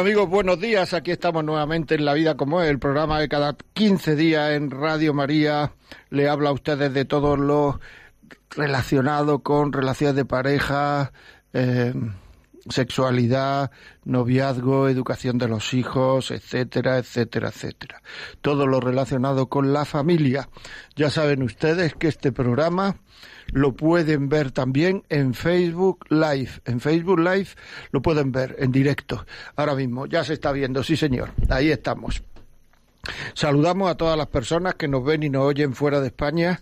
Amigos, buenos días. Aquí estamos nuevamente en La Vida como es, el programa de cada 15 días en Radio María. Le habla a ustedes de todo lo relacionado con relaciones de pareja, eh, sexualidad, noviazgo, educación de los hijos, etcétera, etcétera, etcétera. Todo lo relacionado con la familia. Ya saben ustedes que este programa lo pueden ver también en Facebook Live. En Facebook Live lo pueden ver en directo. Ahora mismo ya se está viendo, sí señor. Ahí estamos. Saludamos a todas las personas que nos ven y nos oyen fuera de España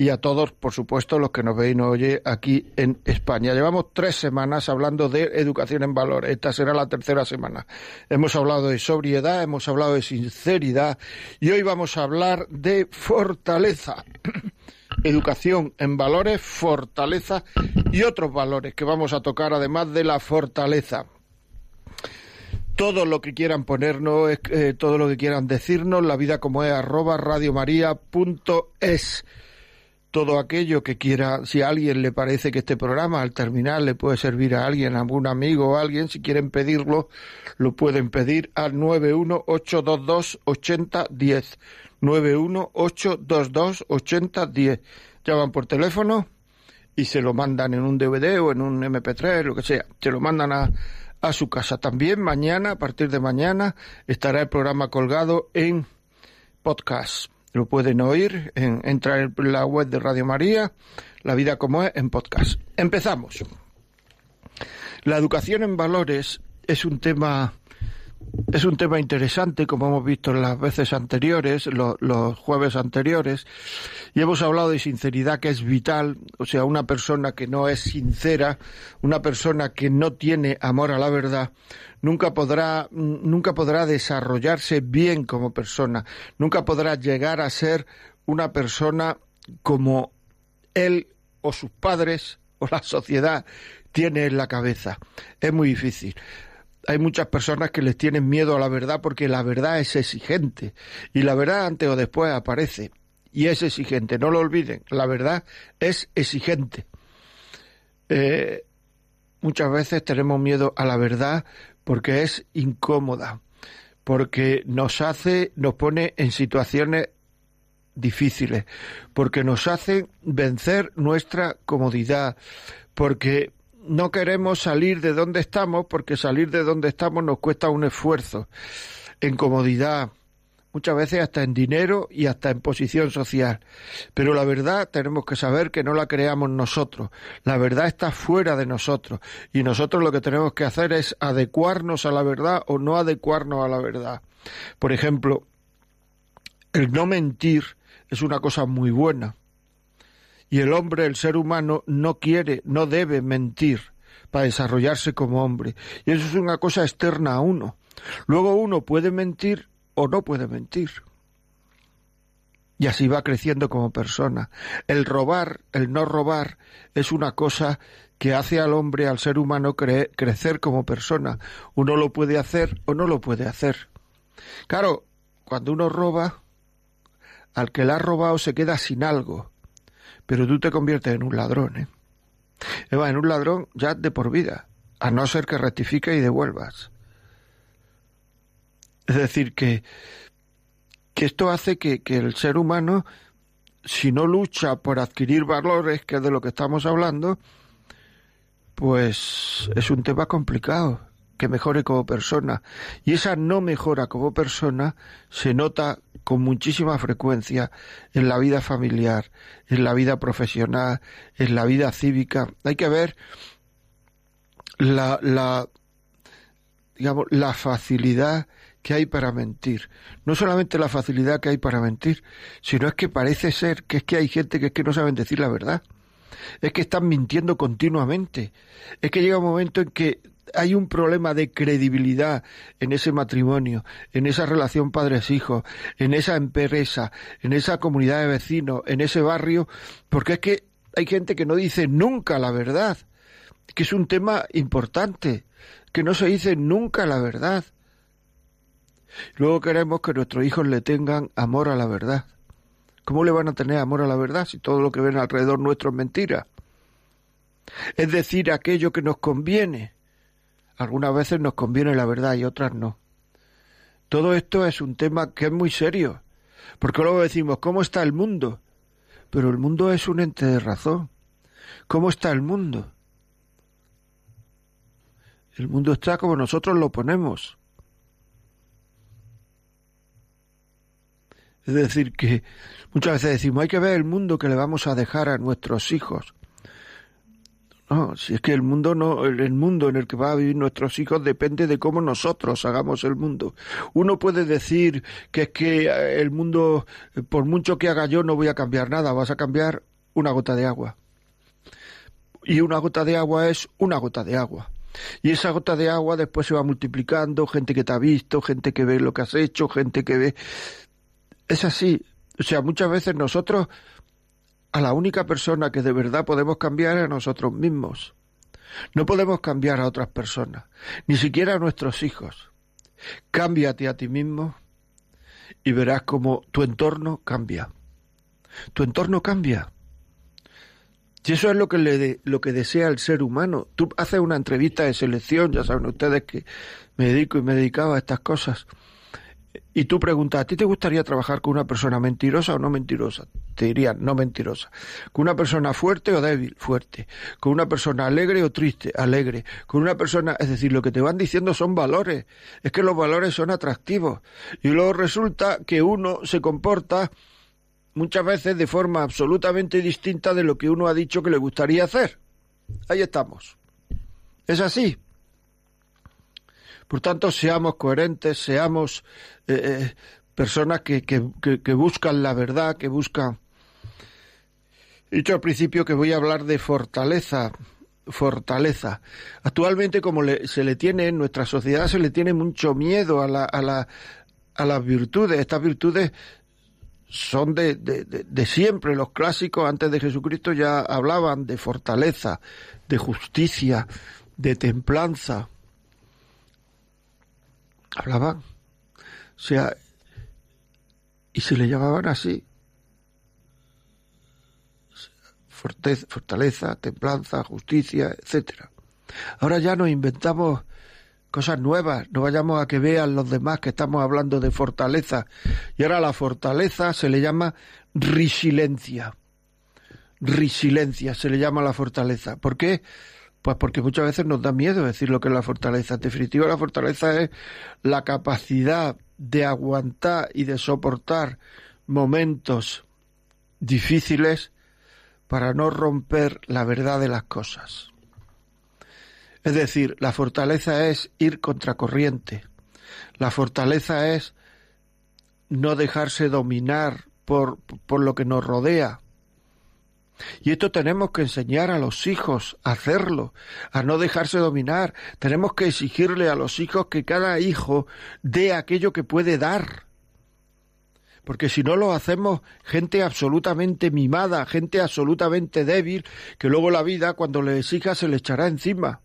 y a todos, por supuesto, los que nos ven y nos aquí en España. Llevamos tres semanas hablando de educación en valores. Esta será la tercera semana. Hemos hablado de sobriedad, hemos hablado de sinceridad y hoy vamos a hablar de fortaleza. educación en valores, fortaleza y otros valores que vamos a tocar además de la fortaleza. Todo lo que quieran ponernos, eh, todo lo que quieran decirnos, la vida como es arroba radiomaria.es. Todo aquello que quiera, si a alguien le parece que este programa al terminar le puede servir a alguien, a algún amigo o a alguien, si quieren pedirlo, lo pueden pedir al 918228010. 918228010. Llaman por teléfono y se lo mandan en un DVD o en un MP3, lo que sea. Se lo mandan a, a su casa. También mañana, a partir de mañana, estará el programa colgado en podcast. Lo pueden oír, en, entrar en la web de Radio María, La Vida como es, en podcast. Empezamos. La educación en valores es un tema es un tema interesante, como hemos visto en las veces anteriores, los jueves anteriores, y hemos hablado de sinceridad que es vital, o sea, una persona que no es sincera, una persona que no tiene amor a la verdad, nunca podrá, nunca podrá desarrollarse bien como persona, nunca podrá llegar a ser una persona como él o sus padres o la sociedad tiene en la cabeza. Es muy difícil hay muchas personas que les tienen miedo a la verdad porque la verdad es exigente. Y la verdad antes o después aparece. Y es exigente. No lo olviden, la verdad es exigente. Eh, muchas veces tenemos miedo a la verdad porque es incómoda, porque nos hace, nos pone en situaciones difíciles, porque nos hace vencer nuestra comodidad, porque no queremos salir de donde estamos porque salir de donde estamos nos cuesta un esfuerzo en comodidad, muchas veces hasta en dinero y hasta en posición social. Pero la verdad tenemos que saber que no la creamos nosotros. La verdad está fuera de nosotros y nosotros lo que tenemos que hacer es adecuarnos a la verdad o no adecuarnos a la verdad. Por ejemplo, el no mentir es una cosa muy buena y el hombre, el ser humano, no quiere, no debe mentir para desarrollarse como hombre. Y eso es una cosa externa a uno. Luego uno puede mentir o no puede mentir. Y así va creciendo como persona. El robar, el no robar, es una cosa que hace al hombre, al ser humano, crecer como persona. Uno lo puede hacer o no lo puede hacer. Claro, cuando uno roba, al que le ha robado se queda sin algo pero tú te conviertes en un ladrón, ¿eh? en un ladrón ya de por vida, a no ser que rectifique y devuelvas. Es decir, que, que esto hace que, que el ser humano, si no lucha por adquirir valores, que es de lo que estamos hablando, pues es un tema complicado que mejore como persona. Y esa no mejora como persona se nota con muchísima frecuencia en la vida familiar, en la vida profesional, en la vida cívica. Hay que ver la, la digamos, la facilidad que hay para mentir. No solamente la facilidad que hay para mentir, sino es que parece ser que es que hay gente que es que no saben decir la verdad. Es que están mintiendo continuamente. Es que llega un momento en que hay un problema de credibilidad en ese matrimonio, en esa relación padres-hijos, en esa empresa, en esa comunidad de vecinos, en ese barrio, porque es que hay gente que no dice nunca la verdad, que es un tema importante, que no se dice nunca la verdad. Luego queremos que nuestros hijos le tengan amor a la verdad. ¿Cómo le van a tener amor a la verdad si todo lo que ven alrededor nuestro es mentira? Es decir, aquello que nos conviene. Algunas veces nos conviene la verdad y otras no. Todo esto es un tema que es muy serio, porque luego decimos, ¿cómo está el mundo? Pero el mundo es un ente de razón. ¿Cómo está el mundo? El mundo está como nosotros lo ponemos. Es decir, que muchas veces decimos, hay que ver el mundo que le vamos a dejar a nuestros hijos. No, si es que el mundo no, el mundo en el que van a vivir nuestros hijos depende de cómo nosotros hagamos el mundo. Uno puede decir que es que eh, el mundo, por mucho que haga yo, no voy a cambiar nada, vas a cambiar una gota de agua. Y una gota de agua es una gota de agua. Y esa gota de agua después se va multiplicando, gente que te ha visto, gente que ve lo que has hecho, gente que ve... Es así. O sea, muchas veces nosotros a la única persona que de verdad podemos cambiar es a nosotros mismos. No podemos cambiar a otras personas, ni siquiera a nuestros hijos. Cámbiate a ti mismo y verás cómo tu entorno cambia. Tu entorno cambia. Y eso es lo que, le lo que desea el ser humano. Tú haces una entrevista de selección, ya saben ustedes que me dedico y me dedicaba a estas cosas y tú preguntas, ¿a ti te gustaría trabajar con una persona mentirosa o no mentirosa? Te dirían, no mentirosa. ¿Con una persona fuerte o débil? Fuerte. ¿Con una persona alegre o triste? Alegre. ¿Con una persona, es decir, lo que te van diciendo son valores. Es que los valores son atractivos. Y luego resulta que uno se comporta muchas veces de forma absolutamente distinta de lo que uno ha dicho que le gustaría hacer. Ahí estamos. Es así. Por tanto, seamos coherentes, seamos eh, eh, personas que, que, buscan la verdad, que buscan... He dicho al principio que voy a hablar de fortaleza, fortaleza. Actualmente, como se le tiene en nuestra sociedad, se le tiene mucho miedo a, la, a, la, a las virtudes. Estas virtudes son de, de, de, siempre. Los clásicos antes de Jesucristo ya hablaban de fortaleza, de justicia, de templanza hablaban. O sea, y se le llamaban así. Fortaleza, templanza, justicia, etcétera. Ahora ya nos inventamos cosas nuevas, no vayamos a que vean los demás que estamos hablando de fortaleza. Y ahora la fortaleza se le llama resilencia. Resilencia se le llama la fortaleza. ¿Por qué? Pues porque muchas veces nos da miedo decir lo que es la fortaleza. En definitiva, la fortaleza es la capacidad de aguantar y de soportar momentos difíciles para no romper la verdad de las cosas. Es decir, la fortaleza es ir contracorriente. La fortaleza es no dejarse dominar por, por lo que nos rodea. Y esto tenemos que enseñar a los hijos a hacerlo, a no dejarse dominar. Tenemos que exigirle a los hijos que cada hijo dé aquello que puede dar. Porque si no lo hacemos, gente absolutamente mimada, gente absolutamente débil, que luego la vida, cuando le exija, se le echará encima.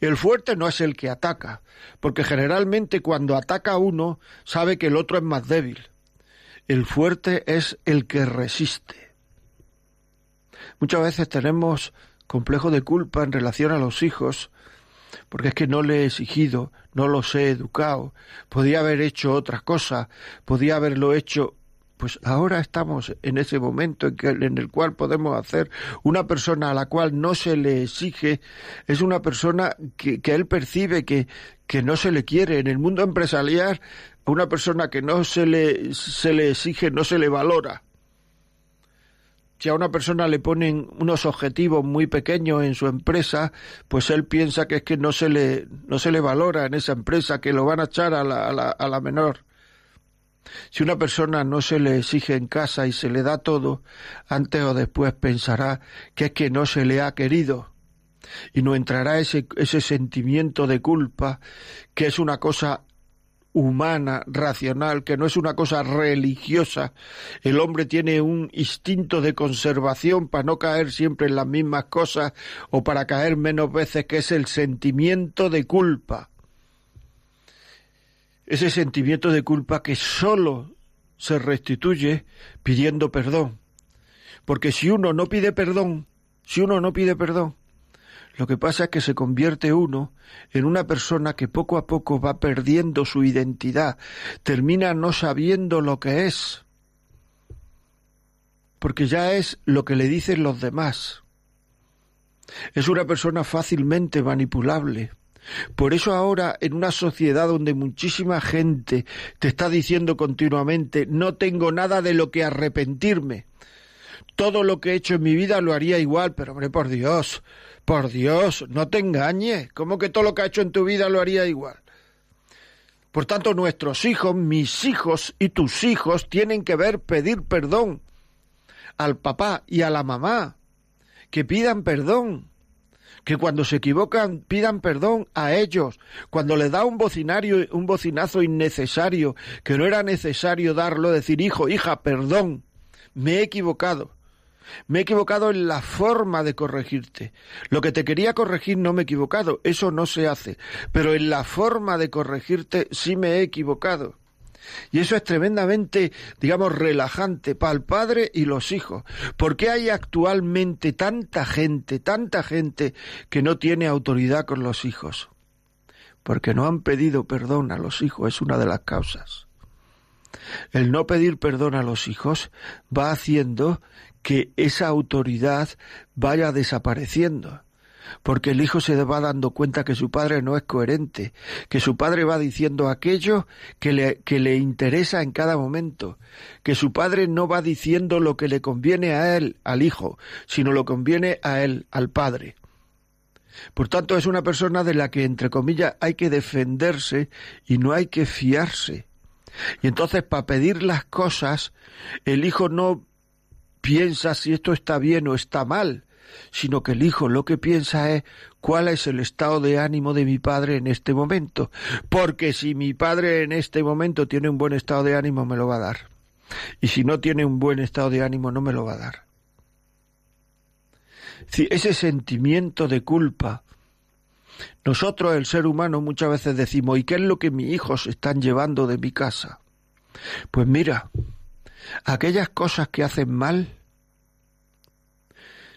El fuerte no es el que ataca, porque generalmente cuando ataca a uno, sabe que el otro es más débil. El fuerte es el que resiste. Muchas veces tenemos complejo de culpa en relación a los hijos, porque es que no le he exigido, no los he educado, podía haber hecho otra cosa, podía haberlo hecho. Pues ahora estamos en ese momento en, que, en el cual podemos hacer una persona a la cual no se le exige, es una persona que, que él percibe que, que no se le quiere. En el mundo empresarial, una persona que no se le, se le exige, no se le valora si a una persona le ponen unos objetivos muy pequeños en su empresa, pues él piensa que es que no se le, no se le valora en esa empresa, que lo van a echar a la, a la, a la menor. Si una persona no se le exige en casa y se le da todo, antes o después pensará que es que no se le ha querido. y no entrará ese, ese sentimiento de culpa que es una cosa humana, racional, que no es una cosa religiosa. El hombre tiene un instinto de conservación para no caer siempre en las mismas cosas o para caer menos veces, que es el sentimiento de culpa. Ese sentimiento de culpa que sólo se restituye pidiendo perdón. Porque si uno no pide perdón, si uno no pide perdón, lo que pasa es que se convierte uno en una persona que poco a poco va perdiendo su identidad, termina no sabiendo lo que es, porque ya es lo que le dicen los demás. Es una persona fácilmente manipulable. Por eso ahora, en una sociedad donde muchísima gente te está diciendo continuamente no tengo nada de lo que arrepentirme, todo lo que he hecho en mi vida lo haría igual, pero hombre, por Dios, por Dios, no te engañes. ¿Cómo que todo lo que ha hecho en tu vida lo haría igual? Por tanto, nuestros hijos, mis hijos y tus hijos tienen que ver pedir perdón al papá y a la mamá. Que pidan perdón. Que cuando se equivocan pidan perdón a ellos. Cuando le da un bocinario, un bocinazo innecesario, que no era necesario darlo, decir, hijo, hija, perdón, me he equivocado. Me he equivocado en la forma de corregirte. Lo que te quería corregir no me he equivocado, eso no se hace. Pero en la forma de corregirte sí me he equivocado. Y eso es tremendamente, digamos, relajante para el padre y los hijos. ¿Por qué hay actualmente tanta gente, tanta gente que no tiene autoridad con los hijos? Porque no han pedido perdón a los hijos, es una de las causas. El no pedir perdón a los hijos va haciendo que esa autoridad vaya desapareciendo porque el hijo se va dando cuenta que su padre no es coherente, que su padre va diciendo aquello que le, que le interesa en cada momento, que su padre no va diciendo lo que le conviene a él, al hijo, sino lo conviene a él, al padre. Por tanto, es una persona de la que, entre comillas, hay que defenderse y no hay que fiarse. Y entonces, para pedir las cosas, el hijo no piensa si esto está bien o está mal, sino que el hijo lo que piensa es cuál es el estado de ánimo de mi padre en este momento, porque si mi padre en este momento tiene un buen estado de ánimo me lo va a dar, y si no tiene un buen estado de ánimo no me lo va a dar. ese sentimiento de culpa, nosotros el ser humano muchas veces decimos, ¿y qué es lo que mis hijos están llevando de mi casa? Pues mira, aquellas cosas que hacen mal,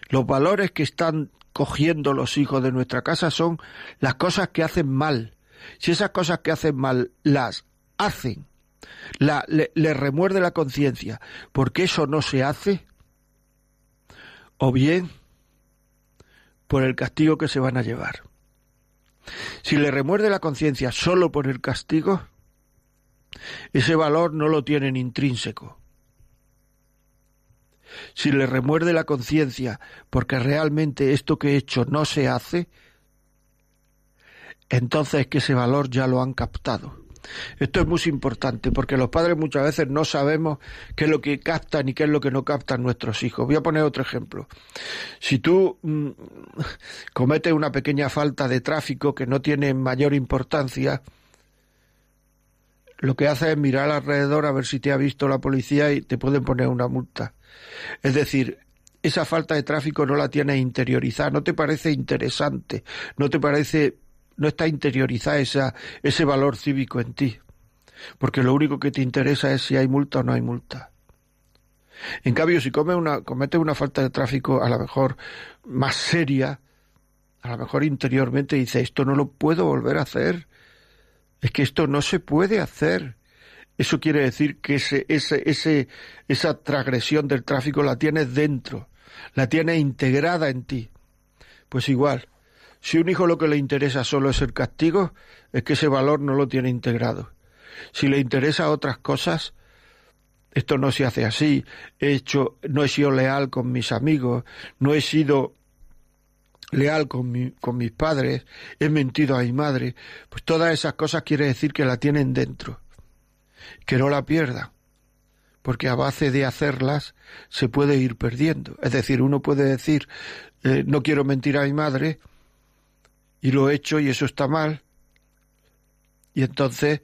los valores que están cogiendo los hijos de nuestra casa son las cosas que hacen mal. Si esas cosas que hacen mal las hacen, la, le, remuerde la conciencia porque eso no se hace, o bien por el castigo que se van a llevar. Si le remuerde la conciencia solo por el castigo, ese valor no lo tienen intrínseco si le remuerde la conciencia porque realmente esto que he hecho no se hace, entonces es que ese valor ya lo han captado. Esto es muy importante porque los padres muchas veces no sabemos qué es lo que captan y qué es lo que no captan nuestros hijos. Voy a poner otro ejemplo. Si tú mm, cometes una pequeña falta de tráfico que no tiene mayor importancia, lo que hace es mirar alrededor a ver si te ha visto la policía y te pueden poner una multa. Es decir, esa falta de tráfico no la tienes interiorizada, no te parece interesante, no te parece, no está interiorizada esa, ese valor cívico en ti, porque lo único que te interesa es si hay multa o no hay multa. En cambio, si come una, cometes una falta de tráfico a lo mejor más seria, a lo mejor interiormente dice esto no lo puedo volver a hacer, es que esto no se puede hacer. Eso quiere decir que ese, ese, ese, esa transgresión del tráfico la tienes dentro, la tienes integrada en ti. Pues igual, si un hijo lo que le interesa solo es el castigo, es que ese valor no lo tiene integrado. Si le interesa otras cosas, esto no se hace así. He hecho, no he sido leal con mis amigos, no he sido leal con, mi, con mis padres, he mentido a mi madre, pues todas esas cosas quiere decir que la tienen dentro, que no la pierdan, porque a base de hacerlas se puede ir perdiendo. Es decir, uno puede decir, eh, no quiero mentir a mi madre, y lo he hecho y eso está mal. Y entonces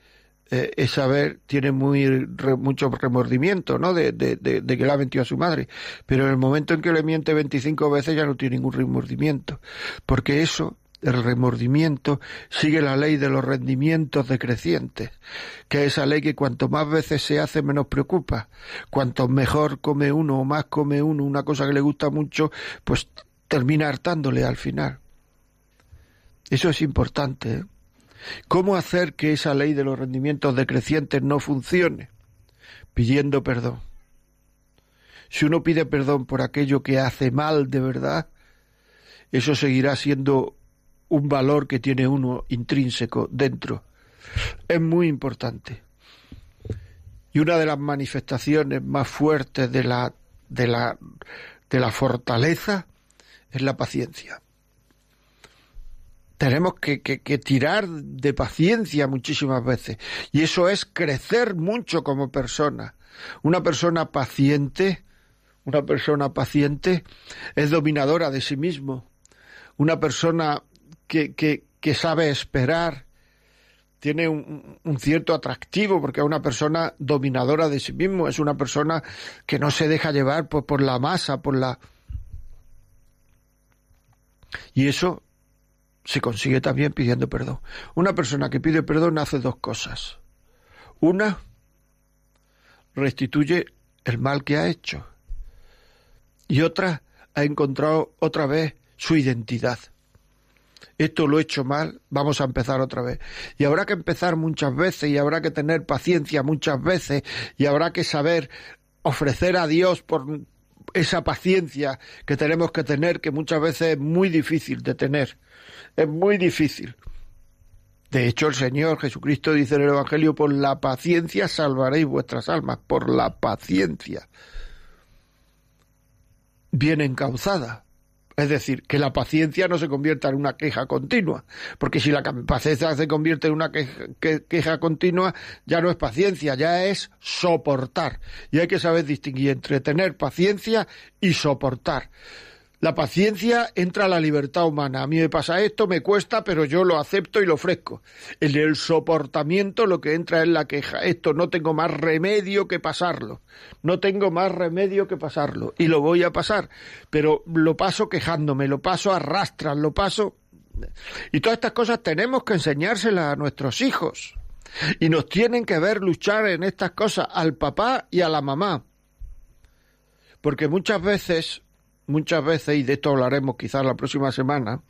eh, esa saber tiene muy mucho remordimiento, ¿no? De, de, que le ha mentido a su madre. Pero en el momento en que le miente 25 veces ya no tiene ningún remordimiento. Porque eso, el remordimiento, sigue la ley de los rendimientos decrecientes, que es esa ley que cuanto más veces se hace menos preocupa. Cuanto mejor come uno o más come uno una cosa que le gusta mucho, pues termina hartándole al final. Eso es importante. ¿eh? ¿Cómo hacer que esa ley de los rendimientos decrecientes no funcione? Pidiendo perdón. Si uno pide perdón por aquello que hace mal de verdad, eso seguirá siendo un valor que tiene uno intrínseco dentro. Es muy importante. Y una de las manifestaciones más fuertes de la, de la, de la fortaleza es la paciencia tenemos que, tirar de paciencia muchísimas veces. Y eso es crecer mucho como persona. Una persona paciente, una persona paciente es dominadora de sí mismo. Una persona que, sabe esperar, tiene un, cierto atractivo porque es una persona dominadora de sí mismo, es una persona que no se deja llevar por, por la masa, por la... Y eso se consigue también pidiendo perdón. Una persona que pide perdón hace dos cosas. Una, restituye el mal que ha hecho. Y otra, ha encontrado otra vez su identidad. Esto lo he hecho mal, vamos a empezar otra vez. Y habrá que empezar muchas veces y habrá que tener paciencia muchas veces y habrá que saber ofrecer a Dios por esa paciencia que tenemos que tener, que muchas veces es muy difícil de tener es muy difícil. De hecho, el Señor Jesucristo dice en el Evangelio, por la paciencia salvaréis vuestras almas, por la paciencia. Bien encauzada. Es decir, que la paciencia no se convierta en una queja continua, porque si la paciencia se convierte en una queja, queja, continua, ya no es paciencia, ya es soportar. Y hay que saber distinguir entre tener paciencia y soportar. La paciencia entra a la libertad humana. A mí me pasa esto, me cuesta, pero yo lo acepto y lo ofrezco. En el soportamiento lo que entra es la queja. Esto no tengo más remedio que pasarlo. No tengo más remedio que pasarlo. Y lo voy a pasar. Pero lo paso quejándome, lo paso arrastras, lo paso. Y todas estas cosas tenemos que enseñárselas a nuestros hijos. Y nos tienen que ver luchar en estas cosas al papá y a la mamá. Porque muchas veces muchas veces, y de esto hablaremos quizás la próxima semana,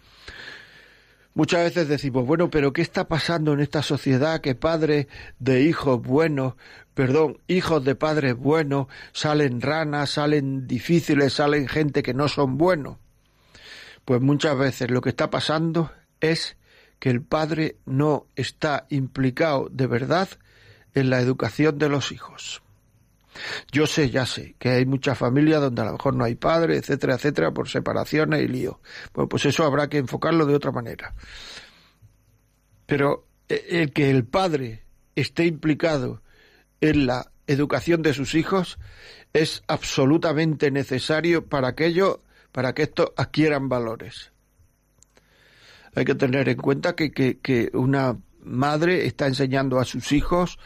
muchas veces decimos, bueno, pero ¿qué está pasando en esta sociedad que padres de hijos buenos, perdón, hijos de padres buenos, salen ranas, salen difíciles, salen gente que no son buenos? Pues muchas veces lo que está pasando es que el padre no está implicado de verdad en la educación de los hijos. Yo sé, ya sé, que hay muchas familias donde a lo mejor no hay padre, etcétera, etcétera, por separaciones y lío. Bueno, pues eso habrá que enfocarlo de otra manera. Pero eh, el que el padre esté implicado en la educación de sus hijos es absolutamente necesario para que para que estos adquieran valores. Hay que tener en cuenta que una madre está enseñando a sus hijos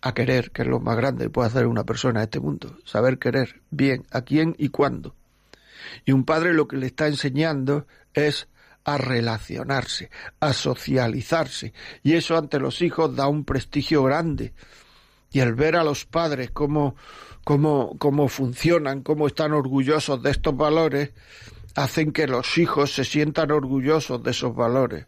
a querer, que es lo más grande que puede hacer una persona en este mundo, saber querer bien, a quién y cuándo. Y un padre lo que le está enseñando es a relacionarse, a socializarse, y eso ante los hijos da un prestigio grande. Y el ver a los padres cómo, cómo, cómo funcionan, cómo están orgullosos de estos valores, hacen que los hijos se sientan orgullosos de esos valores.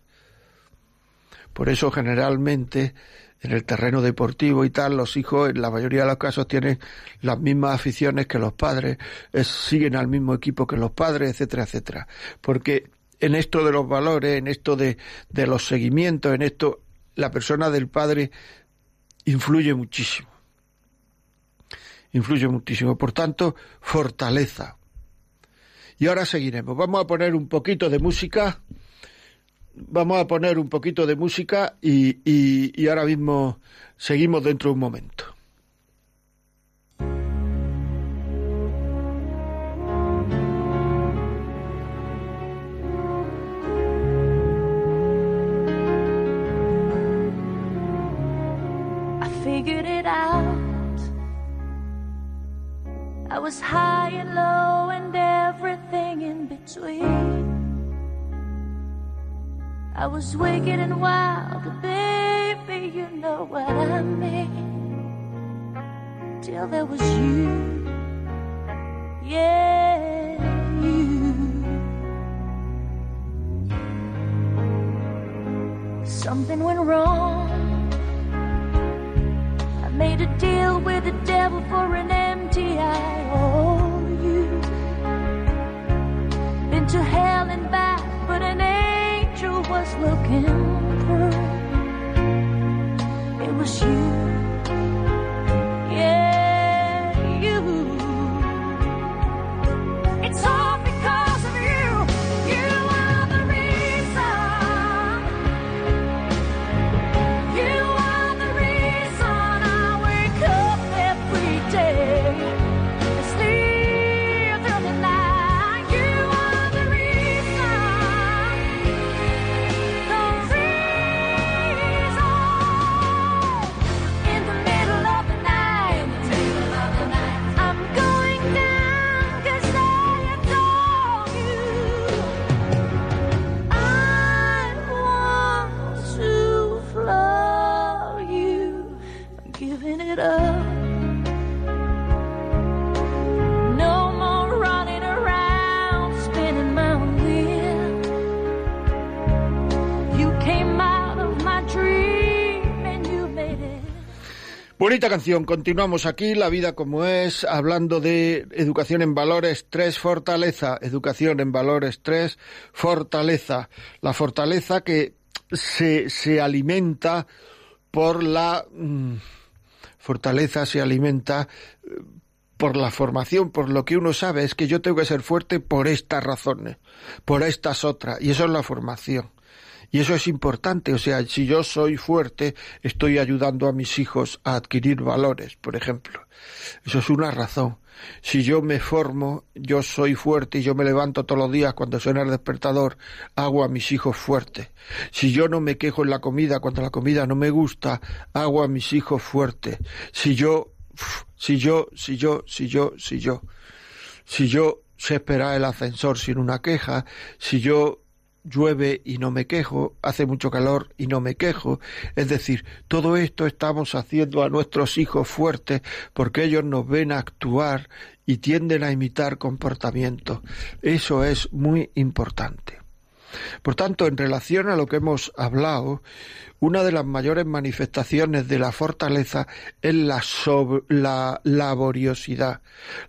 Por eso generalmente en el terreno deportivo y tal, los hijos en la mayoría de los casos tienen las mismas aficiones que los padres, siguen al mismo equipo que los padres, etcétera, etcétera. Porque en esto de los valores, en esto de, de los seguimientos, en esto, la persona del padre influye muchísimo. Influye muchísimo. Por tanto, fortaleza. Y ahora seguiremos. Vamos a poner un poquito de música vamos a poner un poquito de música y, y, y ahora mismo seguimos dentro de un momento. Was wicked and wild, baby, you know what I mean. Till there was you, yeah, you. Something went wrong. I made a deal with the devil for an empty IOU. Oh, Been to hell looking through. It was you, Bonita canción, continuamos aquí, La vida como es, hablando de educación en valores 3, fortaleza, educación en valores 3, fortaleza, la fortaleza que se, se alimenta por la mm, fortaleza, se alimenta eh, por la formación, por lo que uno sabe, es que yo tengo que ser fuerte por estas razones, por estas otras, y eso es la formación. Y eso es importante, o sea, si yo soy fuerte, estoy ayudando a mis hijos a adquirir valores, por ejemplo. Eso es una razón. Si yo me formo, yo soy fuerte y yo me levanto todos los días cuando suena el despertador, hago a mis hijos fuertes. Si yo no me quejo en la comida cuando la comida no me gusta, hago a mis hijos fuertes. Si yo, si yo, si yo, si yo, si yo, si yo sé esperar el ascensor sin una queja, si yo llueve y no me quejo, hace mucho calor y no me quejo. Es decir, todo esto estamos haciendo a nuestros hijos fuertes porque ellos nos ven actuar y tienden a imitar comportamientos. Eso es muy importante. Por tanto, en relación a lo que hemos hablado, una de las mayores manifestaciones de la fortaleza es la, la laboriosidad.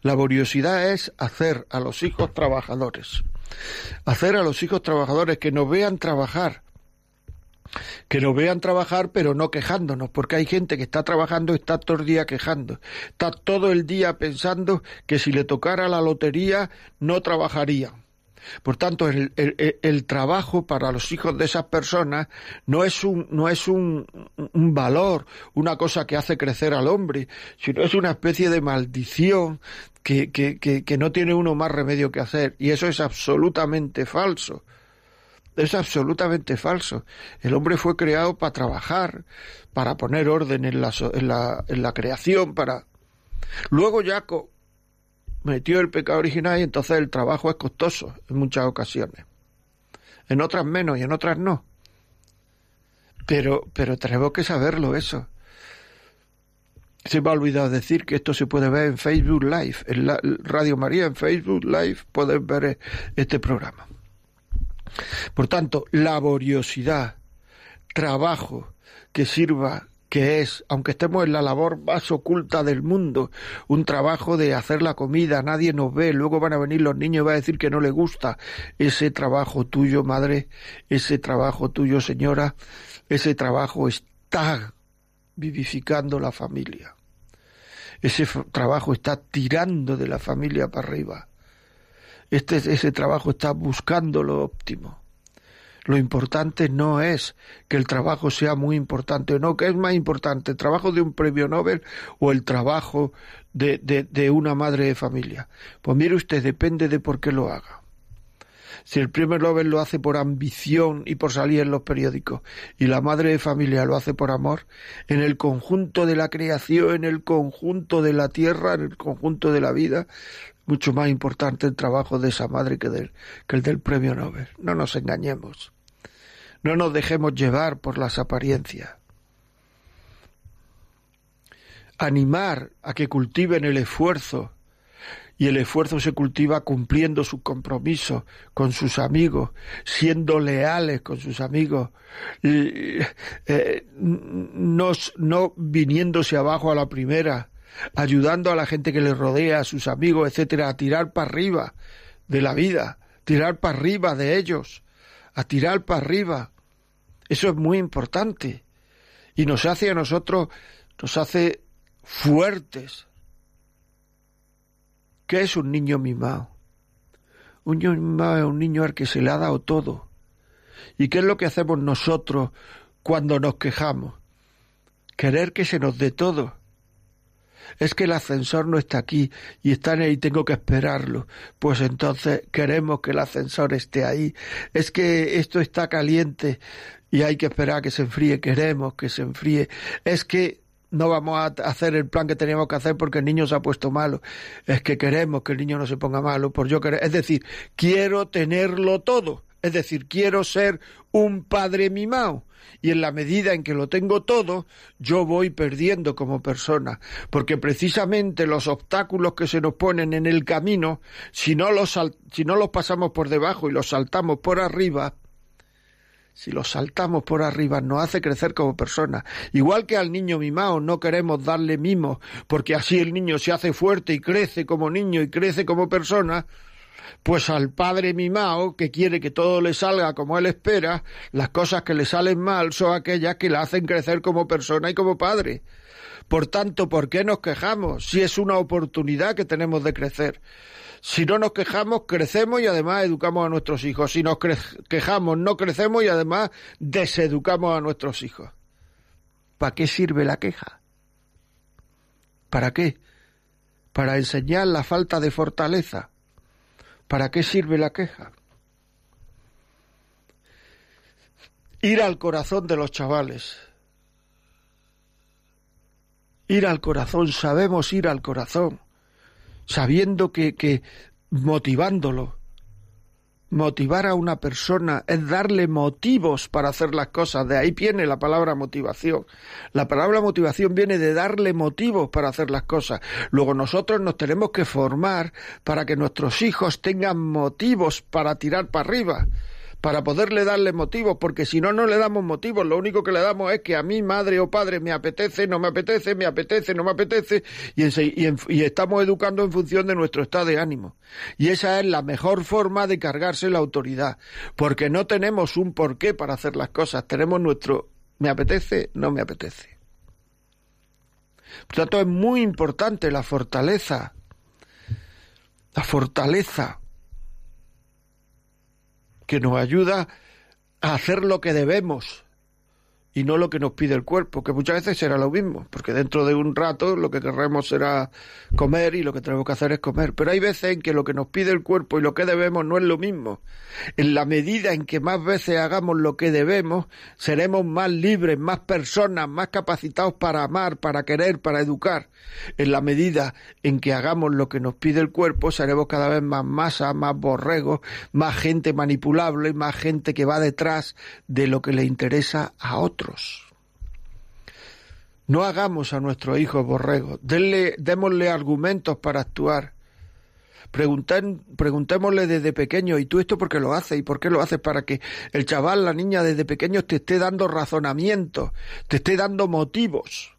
Laboriosidad es hacer a los hijos trabajadores hacer a los hijos trabajadores que nos vean trabajar, que nos vean trabajar pero no quejándonos, porque hay gente que está trabajando y está todo el día quejando, está todo el día pensando que si le tocara la lotería no trabajaría. Por tanto, el, el, trabajo para los hijos de esas personas no es, un, no es un, un, valor, una cosa que hace crecer al hombre, sino es una especie de maldición que, que, que, que no tiene uno más remedio que hacer. Y eso es absolutamente falso. Es absolutamente falso. El hombre fue creado para trabajar, para poner orden en la, en la, en la creación, para... Luego ya metió el pecado original y entonces el trabajo es costoso en muchas ocasiones. En otras menos y en otras no. Pero, pero tenemos que saberlo eso. Se me ha olvidado decir que esto se puede ver en Facebook Live, en la, Radio María, en Facebook Live pueden ver este programa. Por tanto, laboriosidad, trabajo que sirva que es, aunque estemos en la labor más oculta del mundo, un trabajo de hacer la comida, nadie nos ve, luego van a venir los niños y va a decir que no le gusta ese trabajo tuyo, madre, ese trabajo tuyo, señora, ese trabajo está vivificando la familia. Ese trabajo está tirando de la familia para arriba. Este, ese trabajo está buscando lo óptimo. Lo importante no es que el trabajo sea muy importante, no, que es más importante el trabajo de un premio Nobel o el trabajo de, de, de una madre de familia. Pues mire usted, depende de por qué lo haga. Si el premio Nobel lo hace por ambición y por salir en los periódicos, y la madre de familia lo hace por amor, en el conjunto de la creación, en el conjunto de la tierra, en el conjunto de la vida, mucho más importante el trabajo de esa madre que, del, que el del premio Nobel. No nos engañemos. No nos dejemos llevar por las apariencias. Animar a que cultiven el esfuerzo, y el esfuerzo se cultiva cumpliendo sus compromisos con sus amigos, siendo leales con sus amigos, eh, no, no viniéndose abajo a la primera, ayudando a la gente que le rodea, a sus amigos, etcétera, a tirar para arriba de la vida, tirar para arriba de ellos, a tirar para arriba. Eso es muy importante y nos hace a nosotros, nos hace fuertes. ¿Qué es un niño mimado? Un niño mimado es un niño al que se le ha dado todo. ¿Y qué es lo que hacemos nosotros cuando nos quejamos? Querer que se nos dé todo. Es que el ascensor no está aquí y está en ahí tengo que esperarlo. Pues entonces queremos que el ascensor esté ahí. Es que esto está caliente y hay que esperar a que se enfríe. Queremos que se enfríe. Es que no vamos a hacer el plan que teníamos que hacer porque el niño se ha puesto malo. Es que queremos que el niño no se ponga malo. Por yo querer. Es decir, quiero tenerlo todo. Es decir, quiero ser un padre mimado. Y en la medida en que lo tengo todo, yo voy perdiendo como persona. Porque precisamente los obstáculos que se nos ponen en el camino, si no los, si no los pasamos por debajo y los saltamos por arriba, si los saltamos por arriba, nos hace crecer como persona. Igual que al niño mimado no queremos darle mimos, porque así el niño se hace fuerte y crece como niño y crece como persona, pues al padre mimado, que quiere que todo le salga como él espera, las cosas que le salen mal son aquellas que le hacen crecer como persona y como padre. Por tanto, ¿por qué nos quejamos si es una oportunidad que tenemos de crecer? Si no nos quejamos, crecemos y además educamos a nuestros hijos. Si nos quejamos, no crecemos y además deseducamos a nuestros hijos. ¿Para qué sirve la queja? ¿Para qué? Para enseñar la falta de fortaleza. ¿Para qué sirve la queja? Ir al corazón de los chavales. Ir al corazón, sabemos ir al corazón sabiendo que, que motivándolo, motivar a una persona es darle motivos para hacer las cosas. De ahí viene la palabra motivación. La palabra motivación viene de darle motivos para hacer las cosas. Luego nosotros nos tenemos que formar para que nuestros hijos tengan motivos para tirar para arriba para poderle darle motivos, porque si no, no le damos motivos, lo único que le damos es que a mí, madre o padre, me apetece, no me apetece, me apetece, no me apetece, y, estamos educando en función de nuestro estado de ánimo. Y esa es la mejor forma de cargarse la autoridad, porque no tenemos un porqué para hacer las cosas, tenemos nuestro me apetece, no me apetece. Por tanto, es muy importante la fortaleza, la fortaleza que nos ayuda a hacer lo que debemos y no lo que nos pide el cuerpo, que muchas veces será lo mismo, porque dentro de un rato lo que querremos será comer y lo que tenemos que hacer es comer. Pero hay veces en que lo que nos pide el cuerpo y lo que debemos no es lo mismo. En la medida en que más veces hagamos lo que debemos, seremos más libres, más personas, más capacitados para amar, para querer, para educar. En la medida en que hagamos lo que nos pide el cuerpo, seremos cada vez más masa, más borregos, más gente manipulable, más gente que va detrás de lo que le interesa a No hagamos a nuestros hijos borregos, démosle argumentos para actuar. Pregunten, preguntémosle desde pequeño, ¿y tú esto por qué lo haces? ¿Y por qué lo haces? Para que el chaval, la niña desde pequeño te esté dando razonamientos, te esté dando motivos.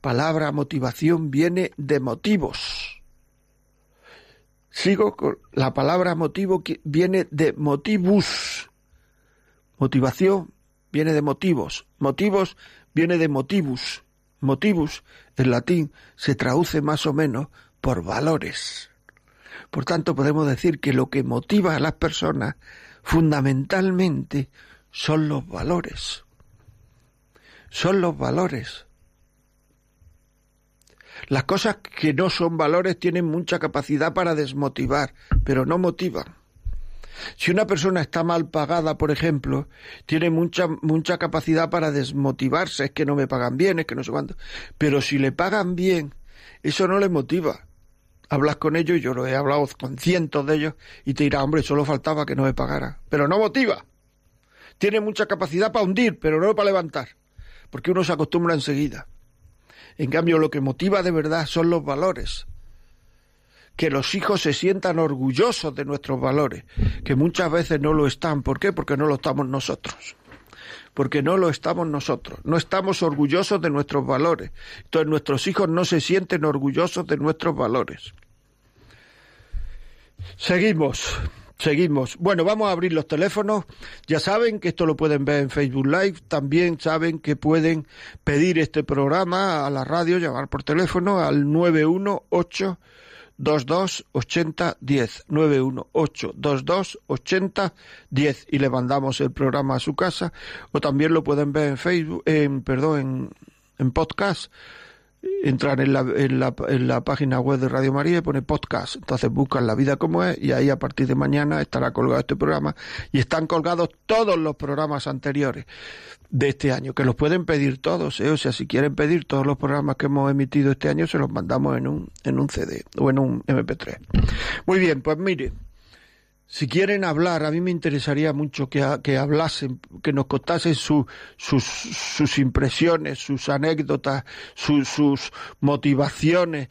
Palabra motivación viene de motivos. Sigo con la palabra motivo que viene de motivus. Motivación viene de motivos. Motivos viene de motivus. Motivus, en latín, se traduce más o menos por valores. Por tanto, podemos decir que lo que motiva a las personas fundamentalmente son los valores. Son los valores. Las cosas que no son valores tienen mucha capacidad para desmotivar, pero no motivan. Si una persona está mal pagada, por ejemplo, tiene mucha, mucha capacidad para desmotivarse, es que no me pagan bien, es que no sé cuánto. Pero si le pagan bien, eso no le motiva. Hablas con ellos, yo lo he hablado con cientos de ellos, y te dirá, hombre, solo faltaba que no me pagara. Pero no motiva. Tiene mucha capacidad para hundir, pero no para levantar. Porque uno se acostumbra enseguida. En cambio, lo que motiva de verdad son los valores. Que los hijos se sientan orgullosos de nuestros valores, que muchas veces no lo están. ¿Por qué? Porque no lo estamos nosotros. Porque no lo estamos nosotros. No estamos orgullosos de nuestros valores. Entonces nuestros hijos no se sienten orgullosos de nuestros valores. Seguimos. Seguimos. Bueno, vamos a abrir los teléfonos. Ya saben que esto lo pueden ver en Facebook Live. También saben que pueden pedir este programa a la radio, llamar por teléfono al 918 22 80 10 918 22 80 10 y le mandamos el programa a su casa. O también lo pueden ver en Facebook en perdón en, en podcast entran en la, en, la, en la página web de Radio María y pone podcast. Entonces buscan la vida como es y ahí a partir de mañana estará colgado este programa y están colgados todos los programas anteriores de este año, que los pueden pedir todos, ¿eh? o sea, si quieren pedir todos los programas que hemos emitido este año, se los mandamos en un, en un CD o en un MP3. Muy bien, pues mire, si quieren hablar, a mí me interesaría mucho que, que hablasen, que nos contasen su, sus, sus impresiones, sus anécdotas, su, sus motivaciones,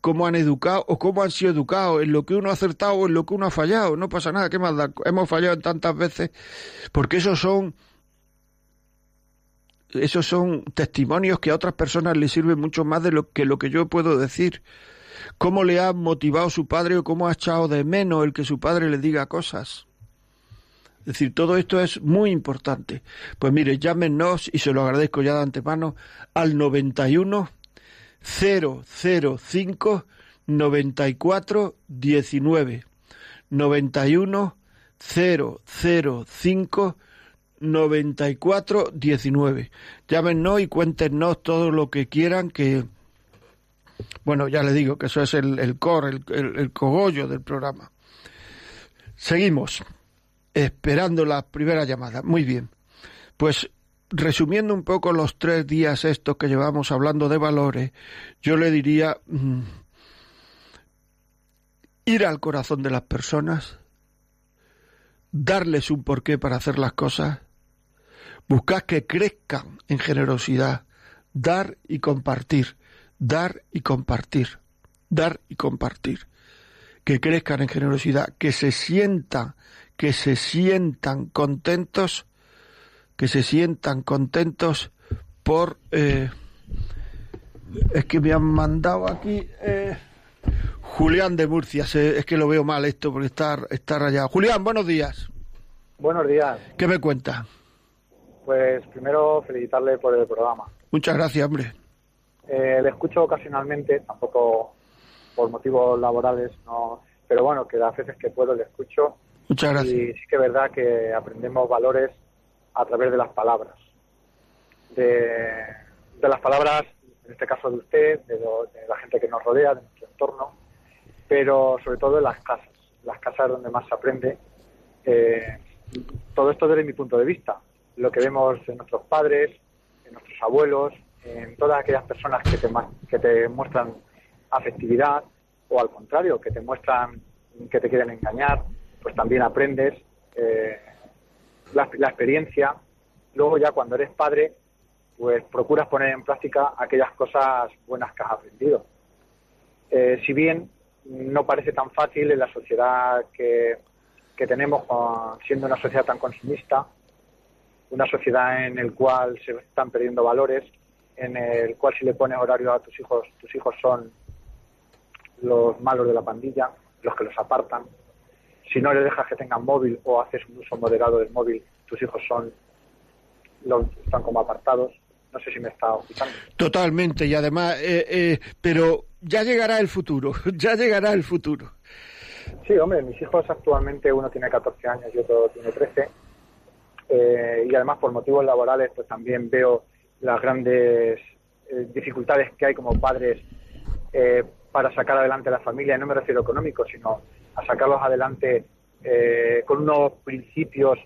cómo han educado o cómo han sido educados, en lo que uno ha acertado o en lo que uno ha fallado. No pasa nada, ¿qué más da? Hemos fallado tantas veces, porque esos son esos son testimonios que a otras personas les sirven mucho más de lo que lo que yo puedo decir cómo le ha motivado su padre o cómo ha echado de menos el que su padre le diga cosas. Es decir, todo esto es muy importante. Pues mire, llámenos, y se lo agradezco ya de antemano, al 91 005 94 19. 91 005 94 19. Llámenos y cuéntenos todo lo que quieran que bueno, ya le digo que eso es el, el core, el, el, el cogollo del programa. Seguimos esperando la primera llamada. Muy bien. Pues resumiendo un poco los tres días estos que llevamos hablando de valores, yo le diría mm, ir al corazón de las personas, darles un porqué para hacer las cosas, buscar que crezcan en generosidad, dar y compartir dar y compartir, dar y compartir, que crezcan en generosidad, que se sientan, que se sientan contentos, que se sientan contentos por... Eh, es que me han mandado aquí... Eh, Julián de Murcia, se, es que lo veo mal esto porque está, está rayado. Julián, buenos días. Buenos días. ¿Qué me cuenta? Pues primero felicitarle por el programa. Muchas gracias, hombre. Eh, le escucho ocasionalmente, tampoco por motivos laborales, no, pero bueno, que las veces que puedo le escucho. Muchas gracias. Y sí que es verdad que aprendemos valores a través de las palabras. De, de las palabras, en este caso de usted, de, lo- de la gente que nos rodea, de nuestro entorno, pero sobre todo en las casas. Las casas donde más se aprende. Eh, todo esto desde mi punto de vista. Lo que vemos en nuestros padres, en nuestros abuelos, en todas aquellas personas que te, que te muestran afectividad o al contrario, que te muestran que te quieren engañar, pues también aprendes eh, la, la experiencia. Luego ya cuando eres padre, pues procuras poner en práctica aquellas cosas buenas que has aprendido. Eh, si bien no parece tan fácil en la sociedad que, que tenemos, siendo una sociedad tan consumista, una sociedad en el cual se están perdiendo valores, en el cual si le pones horario a tus hijos, tus hijos son los malos de la pandilla, los que los apartan. Si no le dejas que tengan móvil o haces un uso moderado del móvil, tus hijos son los están como apartados. No sé si me está escuchando. Totalmente, y además, eh, eh, pero ya llegará el futuro, ya llegará el futuro. Sí, hombre, mis hijos actualmente uno tiene 14 años y otro tiene 13. Eh, y además por motivos laborales pues también veo las grandes eh, dificultades que hay como padres eh, para sacar adelante a la familia. No me refiero económico, sino a sacarlos adelante eh, con unos principios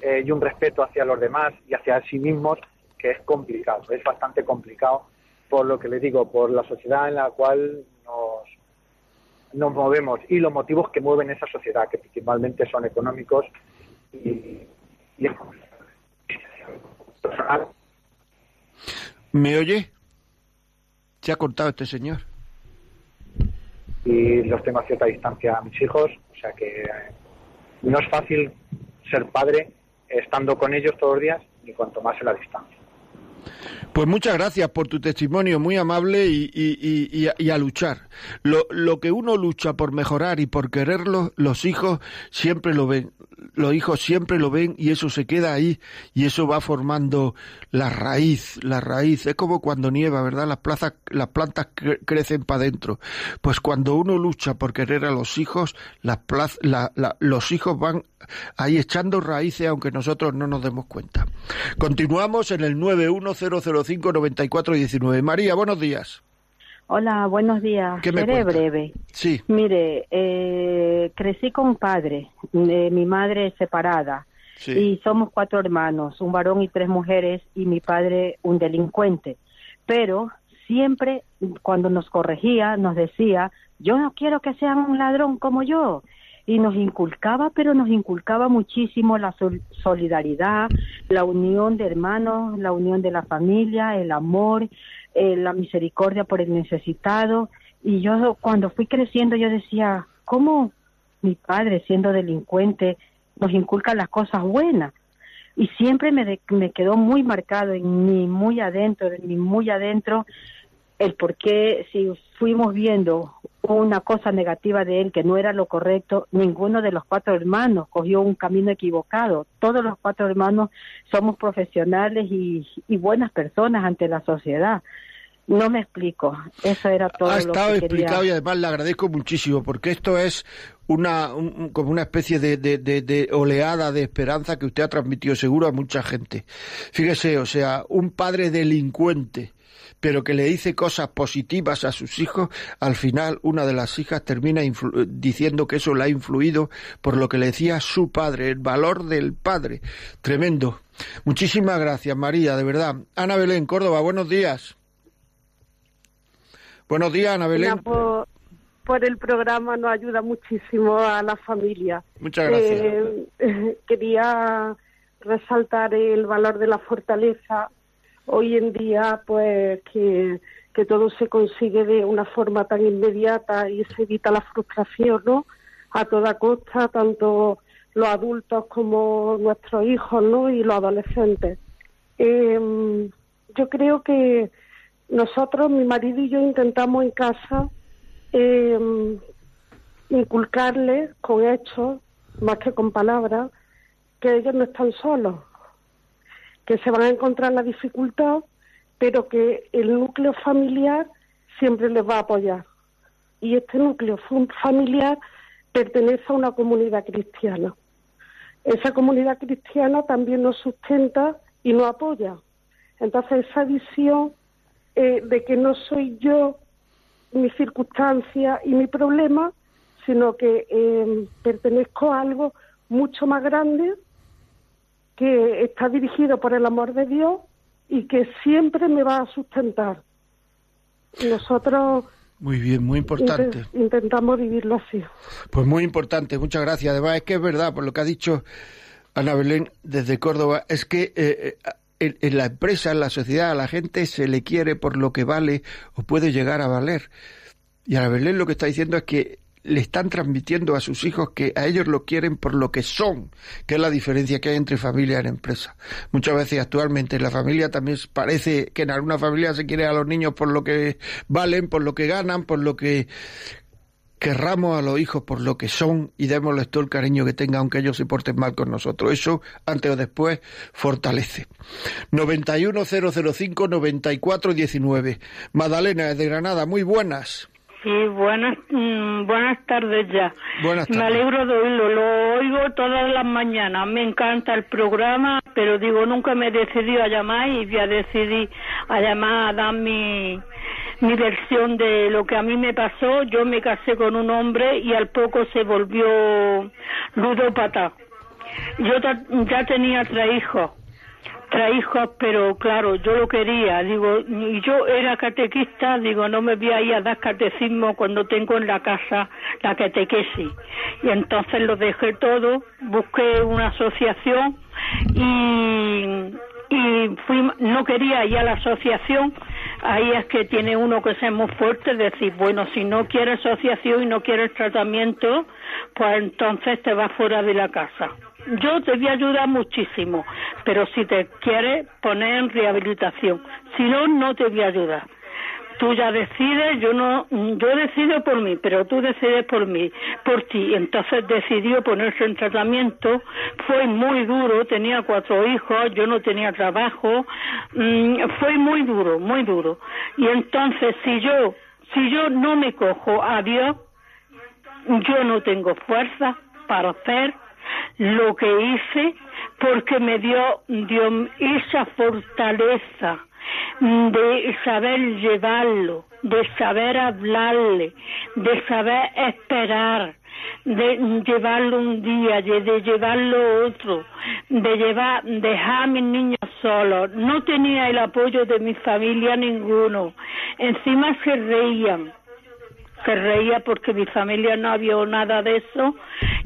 eh, y un respeto hacia los demás y hacia sí mismos que es complicado, es bastante complicado por lo que les digo, por la sociedad en la cual nos, nos movemos y los motivos que mueven esa sociedad, que principalmente son económicos y, y personal. ¿Me oye? Se ha cortado este señor. y los tengo a cierta distancia a mis hijos, o sea que eh, no es fácil ser padre estando con ellos todos los días ni cuanto más en la distancia. Pues muchas gracias por tu testimonio, muy amable y, y- y- y a- y a luchar. Lo, lo que uno lucha por mejorar y por quererlo, los hijos siempre lo ven. Los hijos siempre lo ven y eso se queda ahí y eso va formando la raíz, la raíz. Es como cuando nieva, ¿verdad? Las, plazas, las plantas cre- crecen para adentro. Pues cuando uno lucha por querer a los hijos, las plaz- la- la- los hijos van ahí echando raíces aunque nosotros no nos demos cuenta. Continuamos en el 910059419. María, buenos días. Hola, buenos días. ¿Qué me Seré cuenta? breve. Sí, Mire, eh, crecí con un padre, eh, mi madre separada sí. y somos cuatro hermanos, un varón y tres mujeres y mi padre un delincuente. Pero siempre cuando nos corregía nos decía, yo no quiero que sean un ladrón como yo. Y nos inculcaba, pero nos inculcaba muchísimo la sol- solidaridad, la unión de hermanos, la unión de la familia, el amor, eh, la misericordia por el necesitado. Y yo cuando fui creciendo yo decía, ¿cómo mi padre siendo delincuente nos inculca las cosas buenas? Y siempre me, de- me quedó muy marcado en mí, muy adentro, en mí, muy adentro, el por qué si fuimos viendo una cosa negativa de él que no era lo correcto, ninguno de los cuatro hermanos cogió un camino equivocado. Todos los cuatro hermanos somos profesionales y, y buenas personas ante la sociedad. No me explico. Eso era todo ha lo estado que explicado y además le agradezco muchísimo porque esto es una un- un- como una especie de, de- de- de oleada de esperanza que usted ha transmitido seguro a mucha gente. Fíjese, o sea, un padre delincuente pero que le dice cosas positivas a sus hijos, al final una de las hijas termina influ- diciendo que eso le ha influido por lo que le decía su padre, el valor del padre. Tremendo. Muchísimas gracias, María, de verdad. Ana Belén, Córdoba, buenos días. Buenos días, Ana Belén. Por, por el programa nos ayuda muchísimo a la familia. Muchas gracias. Eh, quería resaltar el valor de la fortaleza. Hoy en día, pues que, todo se consigue de una forma tan inmediata y se evita la frustración, ¿no? A toda costa, tanto los adultos como nuestros hijos, ¿no? Y los adolescentes. Eh, yo creo que nosotros, mi marido y yo, intentamos en casa eh, inculcarles con hechos, más que con palabras, que ellos no están solos, que se van a encontrar la dificultad, pero que el núcleo familiar siempre les va a apoyar. Y este núcleo familiar pertenece a una comunidad cristiana. Esa comunidad cristiana también nos sustenta y nos apoya. Entonces, esa visión eh, de que no soy yo mi circunstancia y mi problema, sino que eh, pertenezco a algo mucho más grande que está dirigido por el amor de Dios y que siempre me va a sustentar. Nosotros Muy bien, muy importante. inte- intentamos vivirlo así. Pues muy importante, muchas gracias. Además, es que es verdad, por lo que ha dicho Ana Belén desde Córdoba, es que eh, eh, en, en la empresa, en la sociedad, a la gente se le quiere por lo que vale o puede llegar a valer. Y Ana Belén lo que está diciendo es que le están transmitiendo a sus hijos que a ellos lo quieren por lo que son, que es la diferencia que hay entre familia y empresa. Muchas veces actualmente en la familia también parece que en alguna familia se quiere a los niños por lo que valen, por lo que ganan, por lo que querramos a los hijos por lo que son y démosles todo el cariño que tengan aunque ellos se porten mal con nosotros. Eso, antes o después, fortalece. 91005-9419. Madalena, desde Granada, muy buenas. Sí, buenas, mm, buenas tardes ya. Buenas tardes. Me alegro de oírlo, lo oigo todas las mañanas. Me encanta el programa, pero digo, nunca me he decidido a llamar y voy a decidir a llamar a dar mi, mi versión de lo que a mí me pasó. Yo me casé con un hombre y al poco se volvió ludópata. Yo ya tenía tres hijos, tres hijos, pero claro, yo lo quería. Digo, y yo era catequista, digo, no me voy a ir a dar catecismo cuando tengo en la casa la catequesis. Y entonces lo dejé todo, busqué una asociación y, y fui, no quería ir a la asociación. Ahí es que tiene uno que ser muy fuerte, decir, bueno, si no quieres asociación y no quieres tratamiento, pues entonces te vas fuera de la casa. Yo te voy a ayudar muchísimo, pero si te quieres poner en rehabilitación, si no, no te voy a ayudar. Tú ya decides, yo no, yo decido por mí, pero tú decides por mí, por ti. Entonces decidió ponerse en tratamiento, fue muy duro, tenía cuatro hijos, yo no tenía trabajo, mm, fue muy duro, muy duro. Y entonces si yo, si yo no me cojo a Dios, yo no tengo fuerza para hacer lo que hice porque me dio, dio esa fortaleza de saber llevarlo, de saber hablarle, de saber esperar, de llevarlo un día, de, de llevarlo otro, de llevar, dejar a mis niños solos. No tenía el apoyo de mi familia ninguno. Encima se reían se reía porque mi familia no había nada de eso.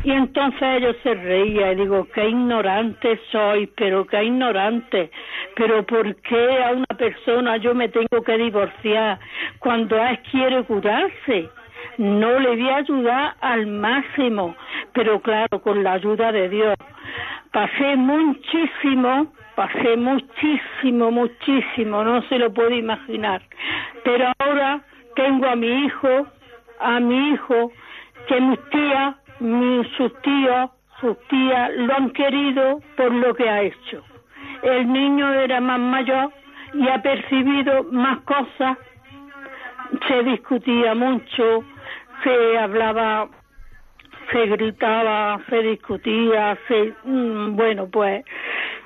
Y entonces ellos se reían y digo qué ignorante soy pero qué ignorante. Pero por qué a una persona yo me tengo que divorciar cuando él quiere curarse no le voy a ayudar al máximo pero claro con la ayuda de Dios pasé muchísimo pasé muchísimo muchísimo no se lo puede imaginar. Pero ahora tengo a mi hijo a mi hijo que mis tías, mi- sus tíos, sus tías lo han querido por lo que ha hecho. El niño era más mayor y ha percibido más cosas, se discutía mucho, se hablaba, se gritaba, se discutía, se, mm, bueno, pues